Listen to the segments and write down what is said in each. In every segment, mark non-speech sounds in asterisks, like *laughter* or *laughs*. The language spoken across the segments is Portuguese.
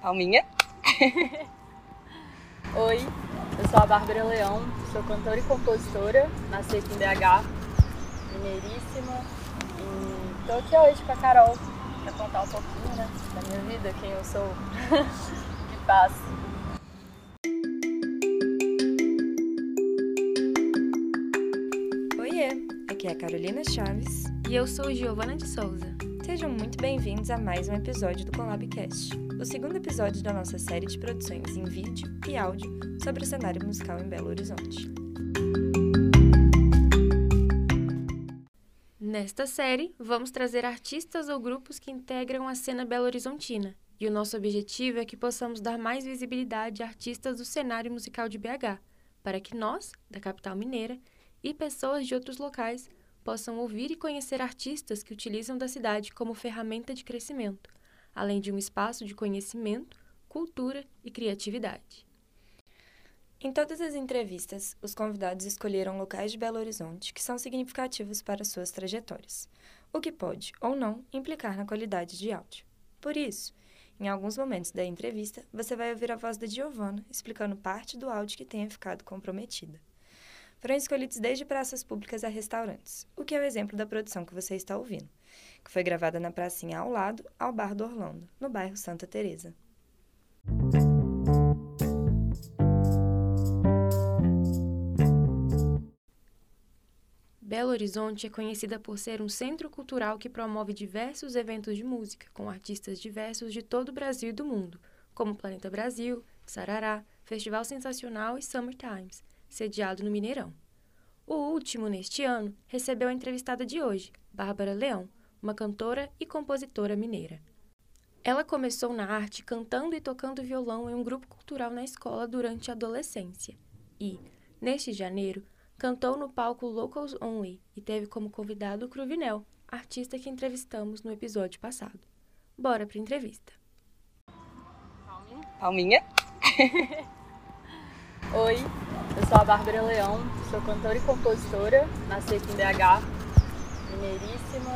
Palminha. *laughs* Oi, eu sou a Bárbara Leão, sou cantora e compositora, nasci aqui em BH, mineiríssima. E tô aqui hoje com a Carol pra contar um pouquinho né, da minha vida, quem eu sou, o que faço. Oiê, aqui é a Carolina Chaves e eu sou Giovana de Souza. Sejam muito bem-vindos a mais um episódio do Collabcast, o segundo episódio da nossa série de produções em vídeo e áudio sobre o cenário musical em Belo Horizonte. Nesta série, vamos trazer artistas ou grupos que integram a cena belo-horizontina, e o nosso objetivo é que possamos dar mais visibilidade a artistas do cenário musical de BH, para que nós, da capital mineira, e pessoas de outros locais possam ouvir e conhecer artistas que utilizam da cidade como ferramenta de crescimento, além de um espaço de conhecimento, cultura e criatividade. Em todas as entrevistas, os convidados escolheram locais de Belo Horizonte que são significativos para suas trajetórias, o que pode ou não implicar na qualidade de áudio. Por isso, em alguns momentos da entrevista, você vai ouvir a voz da Giovanna explicando parte do áudio que tenha ficado comprometida foram escolhidos desde praças públicas a restaurantes, o que é o exemplo da produção que você está ouvindo, que foi gravada na pracinha ao lado, ao Bar do Orlando, no bairro Santa Teresa. Belo Horizonte é conhecida por ser um centro cultural que promove diversos eventos de música com artistas diversos de todo o Brasil e do mundo, como Planeta Brasil, Sarará, Festival Sensacional e Summer Times sediado no Mineirão. O último, neste ano, recebeu a entrevistada de hoje, Bárbara Leão, uma cantora e compositora mineira. Ela começou na arte cantando e tocando violão em um grupo cultural na escola durante a adolescência e, neste janeiro, cantou no palco Locals Only e teve como convidado o Cruvinel, artista que entrevistamos no episódio passado. Bora para a entrevista. Palminha. Palminha. *laughs* Oi, sou a Bárbara Leão, sou cantora e compositora, nasci aqui em BH, mineiríssima.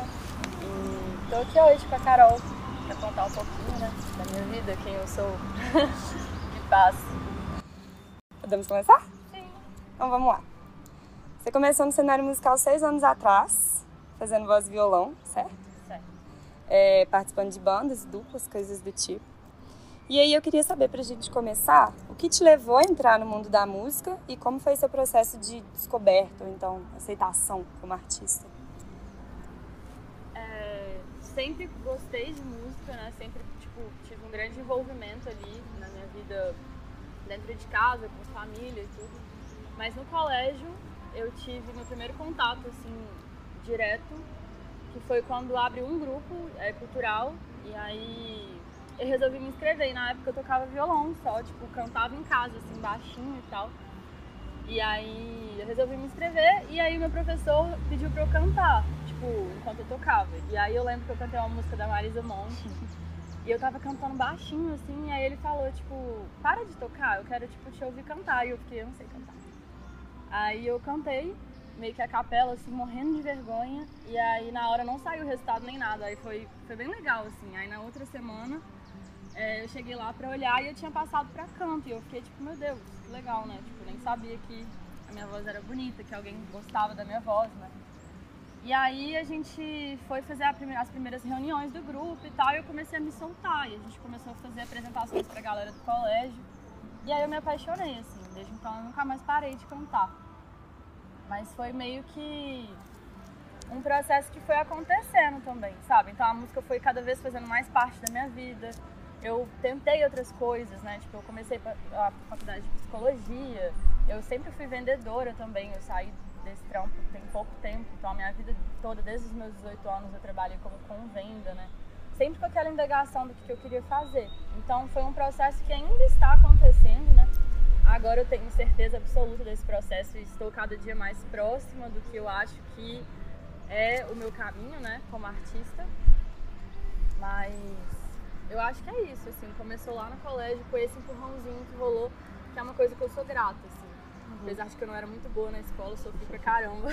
E tô aqui hoje com a Carol para contar um pouquinho né, da minha vida, quem eu sou, o *laughs* que faço. Podemos começar? Sim. Então vamos lá. Você começou no cenário musical seis anos atrás, fazendo voz e violão, certo? Certo. É, participando de bandas, duplas, coisas do tipo. E aí eu queria saber, para a gente começar, o que te levou a entrar no mundo da música e como foi seu processo de descoberta, ou então aceitação como artista? É, sempre gostei de música, né? Sempre tipo, tive um grande envolvimento ali na minha vida dentro de casa, com família e tudo. Mas no colégio eu tive meu primeiro contato assim direto, que foi quando abre um grupo é, cultural e aí eu resolvi me inscrever. E na época eu tocava violão só, tipo, cantava em casa, assim, baixinho e tal. E aí eu resolvi me inscrever e aí meu professor pediu pra eu cantar, tipo, enquanto eu tocava. E aí eu lembro que eu cantei uma música da Marisa Monte. E eu tava cantando baixinho, assim, e aí ele falou, tipo, para de tocar, eu quero, tipo, te ouvir cantar. E eu fiquei, eu não sei cantar. Aí eu cantei, meio que a capela, assim, morrendo de vergonha. E aí na hora não saiu o resultado nem nada. Aí foi, foi bem legal, assim. Aí na outra semana é, eu cheguei lá pra olhar e eu tinha passado pra canto. E eu fiquei tipo, meu Deus, que legal, né? Tipo, nem sabia que a minha voz era bonita, que alguém gostava da minha voz, né? E aí a gente foi fazer primeira, as primeiras reuniões do grupo e tal, e eu comecei a me soltar. E a gente começou a fazer apresentações pra galera do colégio. E aí eu me apaixonei, assim. Desde então eu nunca mais parei de cantar. Mas foi meio que um processo que foi acontecendo também, sabe? Então a música foi cada vez fazendo mais parte da minha vida eu tentei outras coisas, né? Tipo, eu comecei a faculdade de psicologia, eu sempre fui vendedora também, eu saí desse trampo tem pouco tempo, então a minha vida toda, desde os meus 18 anos, eu trabalhei como com venda, né? Sempre com aquela indagação do que eu queria fazer. Então foi um processo que ainda está acontecendo, né? Agora eu tenho certeza absoluta desse processo e estou cada dia mais próxima do que eu acho que é o meu caminho, né, como artista. Mas eu acho que é isso, assim, começou lá no colégio com esse empurrãozinho que rolou, que é uma coisa que eu sou grata, assim. Uhum. Apesar de que eu não era muito boa na escola, sofri pra caramba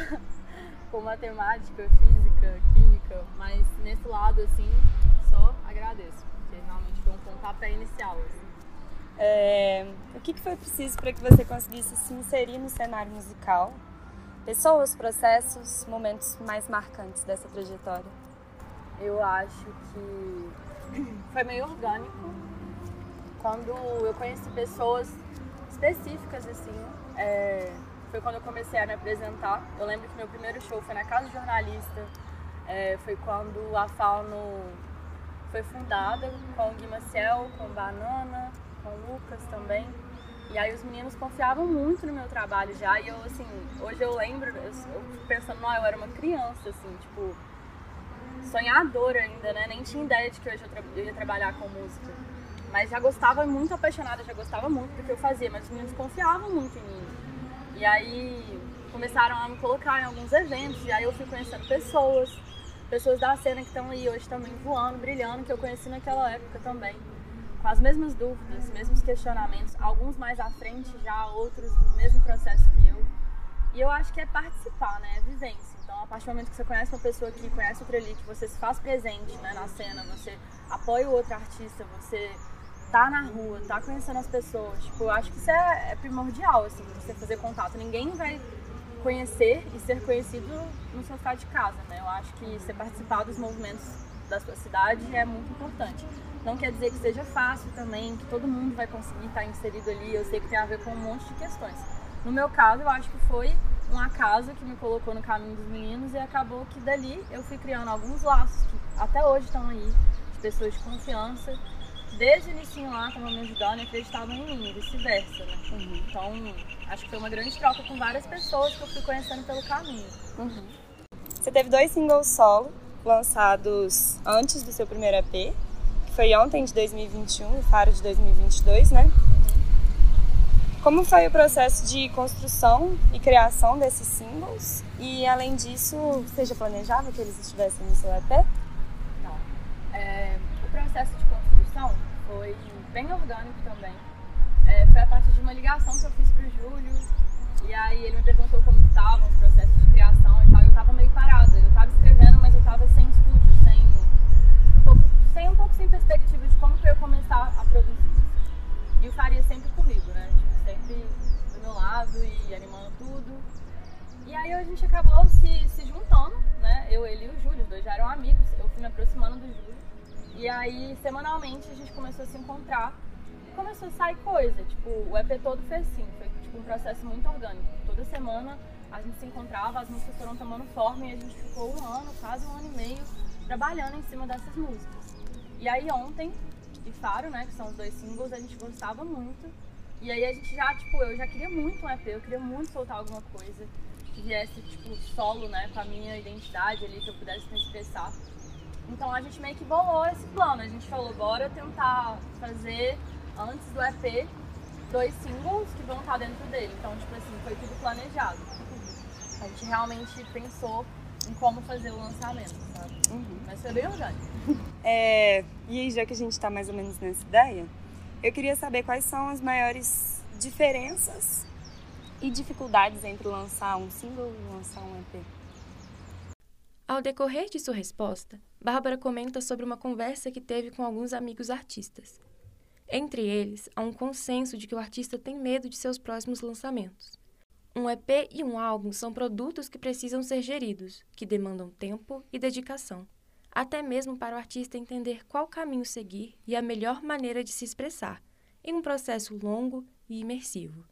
*laughs* com matemática, física, química, mas nesse lado, assim, só agradeço, porque realmente foi um pontapé inicial. Assim. É, o que, que foi preciso para que você conseguisse se inserir no cenário musical? Pessoas, processos, momentos mais marcantes dessa trajetória? Eu acho que *clears throat* foi meio orgânico. Quando eu conheci pessoas específicas, assim, é, foi quando eu comecei a me apresentar. Eu lembro que meu primeiro show foi na Casa do Jornalista. É, foi quando a Fauno foi fundada com o Gui Maciel, com Banana, com o Lucas também. E aí os meninos confiavam muito no meu trabalho já. E eu, assim, hoje eu lembro, eu, eu pensando, não, eu era uma criança, assim, tipo, sonhadora ainda, né? Nem tinha ideia de que hoje eu, tra eu ia trabalhar com música. Mas já gostava muito apaixonada, já gostava muito do que eu fazia, mas os meninos confiavam muito em mim. E aí começaram a me colocar em alguns eventos, e aí eu fui conhecendo pessoas, pessoas da cena que estão aí hoje também voando, brilhando, que eu conheci naquela época também. Com as mesmas dúvidas, mesmos questionamentos, alguns mais à frente já, outros no mesmo processo que eu. E eu acho que é participar, né? É vivência. Então, a partir do momento que você conhece uma pessoa aqui, conhece outra ali, que você se faz presente né, na cena, você apoia o outro artista, você tá na rua, tá conhecendo as pessoas, tipo, eu acho que isso é, é primordial, assim, você fazer contato. Ninguém vai conhecer e ser conhecido no sofá de casa, né? Eu acho que você participar dos movimentos da sua cidade é muito importante. Não quer dizer que seja fácil também, que todo mundo vai conseguir estar inserido ali. Eu sei que tem a ver com um monte de questões. No meu caso, eu acho que foi um acaso que me colocou no caminho dos meninos e acabou que dali eu fui criando alguns laços que até hoje estão aí, de pessoas de confiança desde o início lá estavam me ajudando e acreditavam em mim, vice-versa, né? Uhum. Então, acho que foi uma grande troca com várias pessoas que eu fui conhecendo pelo caminho. Uhum. Você teve dois singles solo lançados antes do seu primeiro EP, que foi ontem de 2021 e Faro de 2022, né? Uhum. Como foi o processo de construção e criação desses singles? E além disso, você já planejava que eles estivessem no seu EP? Não. É, o processo de construção foi bem orgânico também. É, foi a partir de uma ligação que eu fiz pro Júlio, e aí ele me perguntou como estavam os processos de criação e tal, eu tava meio parada. Eu tava escrevendo, mas eu tava sem estúdio, sem um pouco, sem, um pouco gente acabou se, se juntando, né? Eu, ele e o Júlio, os dois já eram amigos. Eu fui me aproximando do Júlio. E aí, semanalmente, a gente começou a se encontrar começou a sair coisa. Tipo, o EP todo foi assim, foi tipo um processo muito orgânico. Toda semana a gente se encontrava, as músicas foram tomando forma e a gente ficou um ano, quase um ano e meio, trabalhando em cima dessas músicas. E aí ontem, e Faro, né, que são os dois singles, a gente gostava muito. E aí a gente já, tipo, eu já queria muito um EP, eu queria muito soltar alguma coisa que viesse, tipo, solo, né, com a minha identidade ali, que eu pudesse me expressar. Então a gente meio que bolou esse plano. A gente falou, bora tentar fazer antes do EP dois singles que vão estar dentro dele. Então, tipo assim, foi tudo planejado. A gente realmente pensou em como fazer o lançamento, sabe? Uhum. Mas foi bem orgânico. É, e já que a gente está mais ou menos nessa ideia, eu queria saber quais são as maiores diferenças e dificuldades entre lançar um single e lançar um EP. Ao decorrer de sua resposta, Bárbara comenta sobre uma conversa que teve com alguns amigos artistas. Entre eles, há um consenso de que o artista tem medo de seus próximos lançamentos. Um EP e um álbum são produtos que precisam ser geridos, que demandam tempo e dedicação, até mesmo para o artista entender qual caminho seguir e a melhor maneira de se expressar, em um processo longo e imersivo.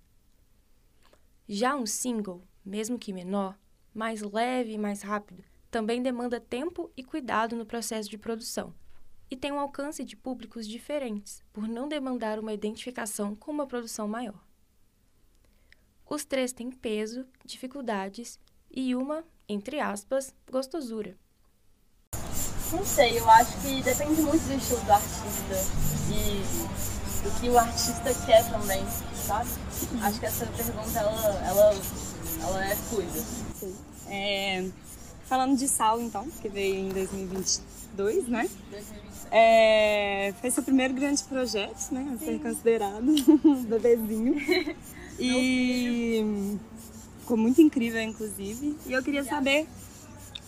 Já um single, mesmo que menor, mais leve e mais rápido, também demanda tempo e cuidado no processo de produção e tem um alcance de públicos diferentes, por não demandar uma identificação com uma produção maior. Os três têm peso, dificuldades e uma, entre aspas, gostosura. Não sei, eu acho que depende muito do estilo do artista e do que o artista quer também, sabe? Acho que essa pergunta, ela, ela, ela é. Sim. É, Falando de Sal, então, que veio em 2022, né? 2022. É, foi seu primeiro grande projeto, né? A ser considerado *laughs* bebezinho. E ficou muito incrível, inclusive. E eu queria saber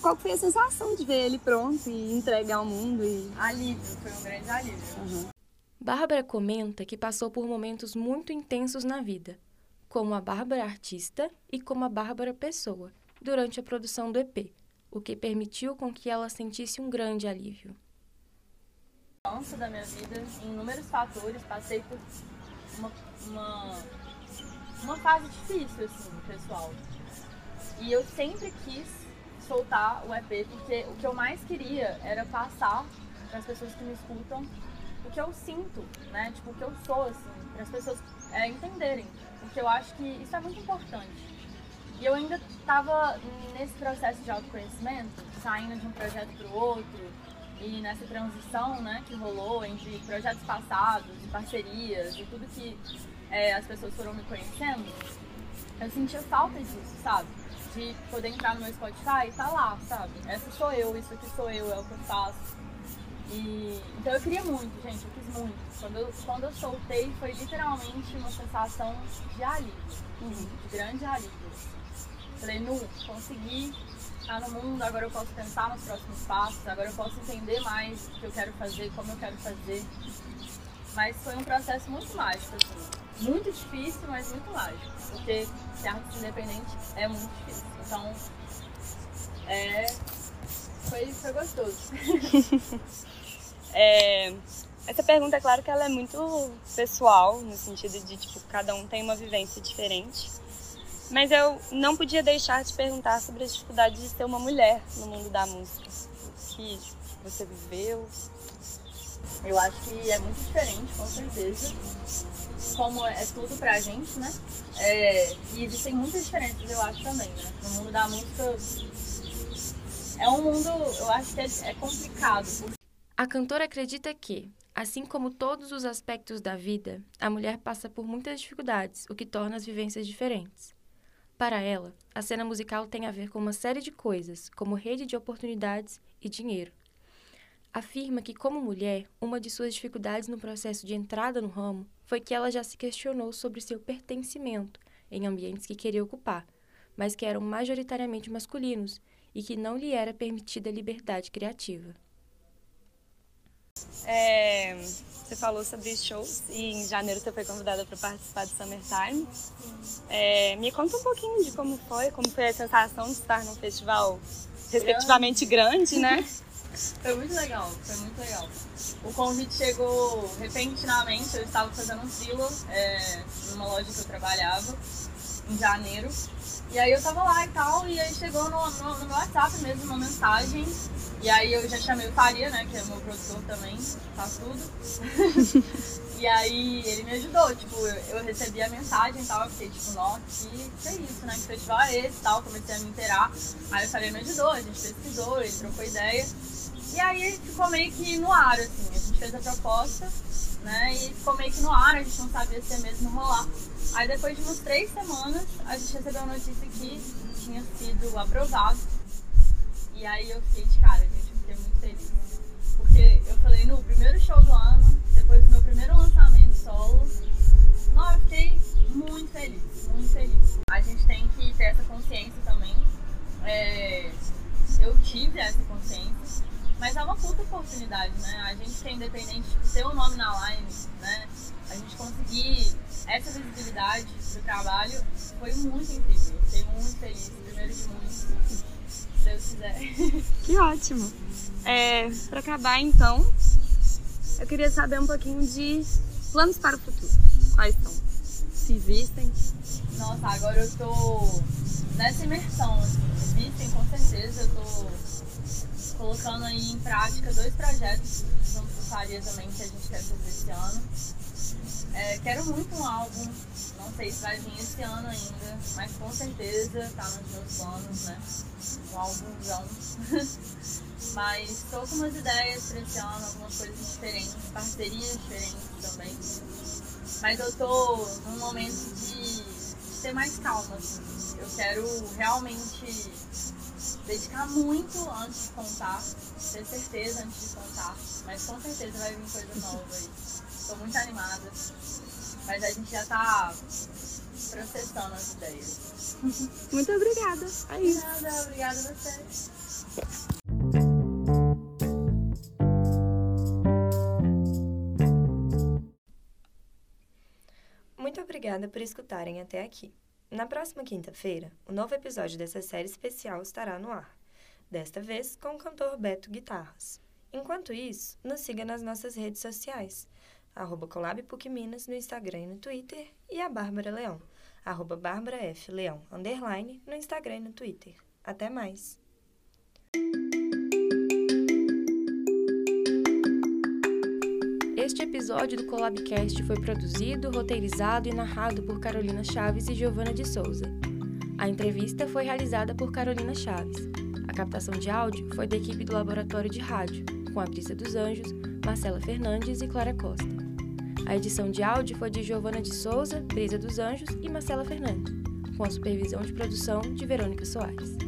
qual foi a sensação de ver ele pronto e entregue ao mundo. E... Alívio, foi um grande alívio. Uhum. Bárbara comenta que passou por momentos muito intensos na vida, como a Bárbara artista e como a Bárbara pessoa, durante a produção do EP, o que permitiu com que ela sentisse um grande alívio. da minha vida, em inúmeros fatores, passei por uma, uma, uma fase difícil, assim, pessoal. E eu sempre quis soltar o EP, porque o que eu mais queria era passar para as pessoas que me escutam o que eu sinto, né? Tipo, o que eu sou, assim, para as pessoas é, entenderem. Porque eu acho que isso é muito importante. E eu ainda estava nesse processo de autoconhecimento, saindo de um projeto para o outro, e nessa transição né, que rolou entre projetos passados e parcerias e tudo que é, as pessoas foram me conhecendo, eu sentia falta disso, sabe? De poder entrar no meu Spotify e tá lá, sabe? Essa sou eu, isso aqui sou eu, é o que eu faço. E, então eu queria muito, gente, eu quis muito. Quando eu, quando eu soltei foi literalmente uma sensação de alívio, uhum. de grande alívio. Falei, nu, consegui estar no mundo, agora eu posso pensar nos próximos passos, agora eu posso entender mais o que eu quero fazer, como eu quero fazer. Mas foi um processo muito mágico, assim. Muito difícil, mas muito mágico. Porque ser artista independente é muito difícil. Então, é... foi, foi gostoso. *laughs* é... Essa pergunta, é claro que ela é muito pessoal, no sentido de, tipo, cada um tem uma vivência diferente. Mas eu não podia deixar de perguntar sobre as dificuldades de ser uma mulher no mundo da música. O que você viveu? Eu acho que é muito diferente, com certeza. Como é tudo pra gente, né? É, e existem muitas diferenças, eu acho também, né? No mundo da música é um mundo, eu acho que é, é complicado. A cantora acredita que, assim como todos os aspectos da vida, a mulher passa por muitas dificuldades, o que torna as vivências diferentes. Para ela, a cena musical tem a ver com uma série de coisas, como rede de oportunidades e dinheiro. Afirma que, como mulher, uma de suas dificuldades no processo de entrada no ramo foi que ela já se questionou sobre seu pertencimento em ambientes que queria ocupar, mas que eram majoritariamente masculinos e que não lhe era permitida liberdade criativa. É, você falou sobre shows e em janeiro você foi convidada para participar do Summertime. É, me conta um pouquinho de como foi, como foi a sensação de estar num festival respectivamente grande, né? *laughs* Foi muito legal, foi muito legal. O convite chegou repentinamente, eu estava fazendo um thriller é, numa loja que eu trabalhava em janeiro. E aí eu tava lá e tal, e aí chegou no, no, no meu WhatsApp mesmo uma mensagem e aí eu já chamei o Faria, né, que é meu produtor também, faz tudo. *laughs* e aí ele me ajudou, tipo, eu, recebi a mensagem e tal, eu fiquei tipo, nossa, que, que é isso, né, que festival é esse e tal, comecei a me inteirar. Aí o Faria me ajudou, a gente pesquisou, ele trocou ideia. E aí ficou meio que no ar, assim, a gente fez a proposta, né, e ficou meio que no ar, a gente não sabia se ia mesmo rolar. Aí depois de umas três semanas, a gente recebeu a notícia que tinha sido aprovado e aí eu fiquei de cara, gente, eu fiquei muito feliz. Porque eu falei no primeiro show do ano, depois do meu primeiro lançamento solo, eu fiquei muito feliz, muito feliz. A gente tem que ter essa consciência também. É, eu tive essa consciência, mas é uma puta oportunidade, né? A gente que é independente, ter o um nome na line, né? A gente conseguir essa visibilidade do trabalho foi muito incrível. Fiquei muito feliz, primeiro de muito. Deus quiser. Que ótimo. É, para acabar, então, eu queria saber um pouquinho de planos para o futuro. Quais são? Se existem? Nossa, agora eu tô nessa imersão, assim. Existem, com certeza. Eu tô colocando aí em prática dois projetos junto com Faria também que a gente quer fazer esse ano. É, quero muito um álbum, não sei se vai vir esse ano ainda, mas com certeza tá nos meus planos, né? Um álbumzão. *laughs* mas estou com umas ideias para esse ano, algumas coisas diferentes, parcerias diferentes também. Mas eu tô num momento de, ter mais calma, assim. Eu quero realmente dedicar muito antes de contar, ter certeza antes de contar, mas com certeza vai vir coisa nova aí. Estou muito animada, mas a gente já está processando as ideias. *laughs* Muito obrigada. É isso. Nada, obrigada a você. obrigada por escutarem até aqui. Na próxima quinta-feira, o novo episódio dessa série especial estará no ar, desta vez com o cantor Beto Guitarras. Enquanto isso, nos siga nas nossas redes sociais, arroba Minas no Instagram e no Twitter, e a Bárbara Leão, arroba Bárbara F. Leão, underline, no Instagram e no Twitter. Até mais! Este episódio do Collabcast foi produzido, roteirizado e narrado por Carolina Chaves e Giovana de Souza. A entrevista foi realizada por Carolina Chaves. A captação de áudio foi da equipe do Laboratório de Rádio, com a Brisa dos Anjos, Marcela Fernandes e Clara Costa. A edição de áudio foi de Giovana de Souza, Brisa dos Anjos e Marcela Fernandes, com a supervisão de produção de Verônica Soares.